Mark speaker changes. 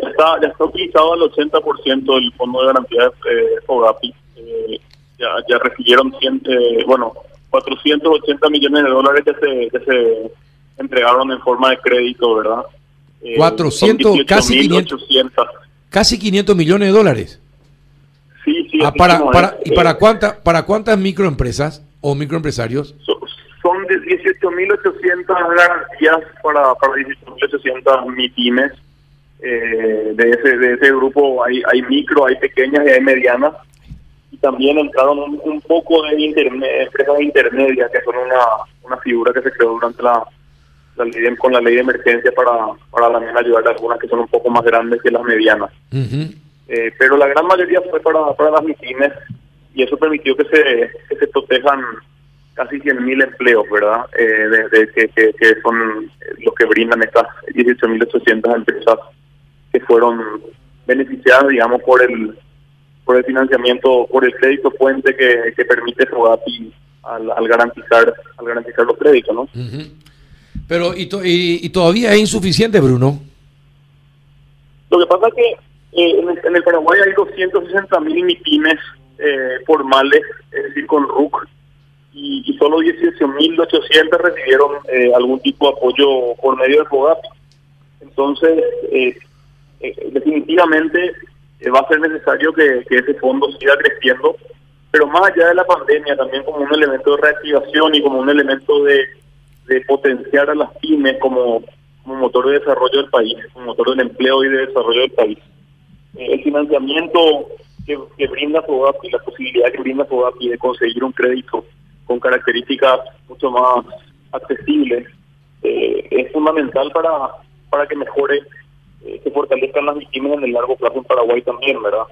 Speaker 1: ya, está, ya está utilizado el 80% del fondo de garantía de FOGAPI. ya, ya recibieron, bueno, 480 millones de dólares que se, que se entregaron en forma de crédito, ¿verdad?
Speaker 2: 400, casi 500, casi 500 millones de dólares.
Speaker 1: Sí, sí.
Speaker 2: Ah, para, para, ¿Y para, cuánta, para cuántas microempresas o microempresarios?
Speaker 1: son de 18.800 garantías para, para 18.800 MIPIMES. Eh, de, ese, de ese grupo hay, hay micro, hay pequeñas y hay medianas. Y también entraron un, poco de empresas intermedias, que son una, una figura que se creó durante la, la ley con la ley de emergencia para, para también ayudar a algunas que son un poco más grandes que las medianas. Eh, pero la gran mayoría fue para, para las MIPIMES y eso permitió que se, que se protejan casi 100.000 empleos, ¿verdad? Eh, desde que, que, son los que brindan estas 18.800 empresas que fueron beneficiadas, digamos, por el por el financiamiento, por el crédito fuente que, que permite Fogati al, al garantizar al garantizar los créditos, ¿no?
Speaker 2: Pero y, y, todavía es insuficiente, Bruno.
Speaker 1: Lo que pasa es que eh, en, el, Paraguay hay 260 mil MIPIMES eh, formales, es decir, con RUC, y, y solo 18.800 recibieron eh, algún tipo de apoyo por medio de FOGAP. Entonces, eh, eh, definitivamente va a ser necesario que, ese fondo siga creciendo, pero más allá de la pandemia, también como un elemento de reactivación y como un elemento de, potenciar a las pymes como, como motor de desarrollo del país, como motor del empleo y de desarrollo del país. el financiamiento que, que brinda y la posibilidad que brinda FOGAPI de conseguir un crédito con características mucho más accesibles, eh, es fundamental para, para que mejore, eh, se fortalezcan las víctimas en el largo plazo en Paraguay también, ¿verdad?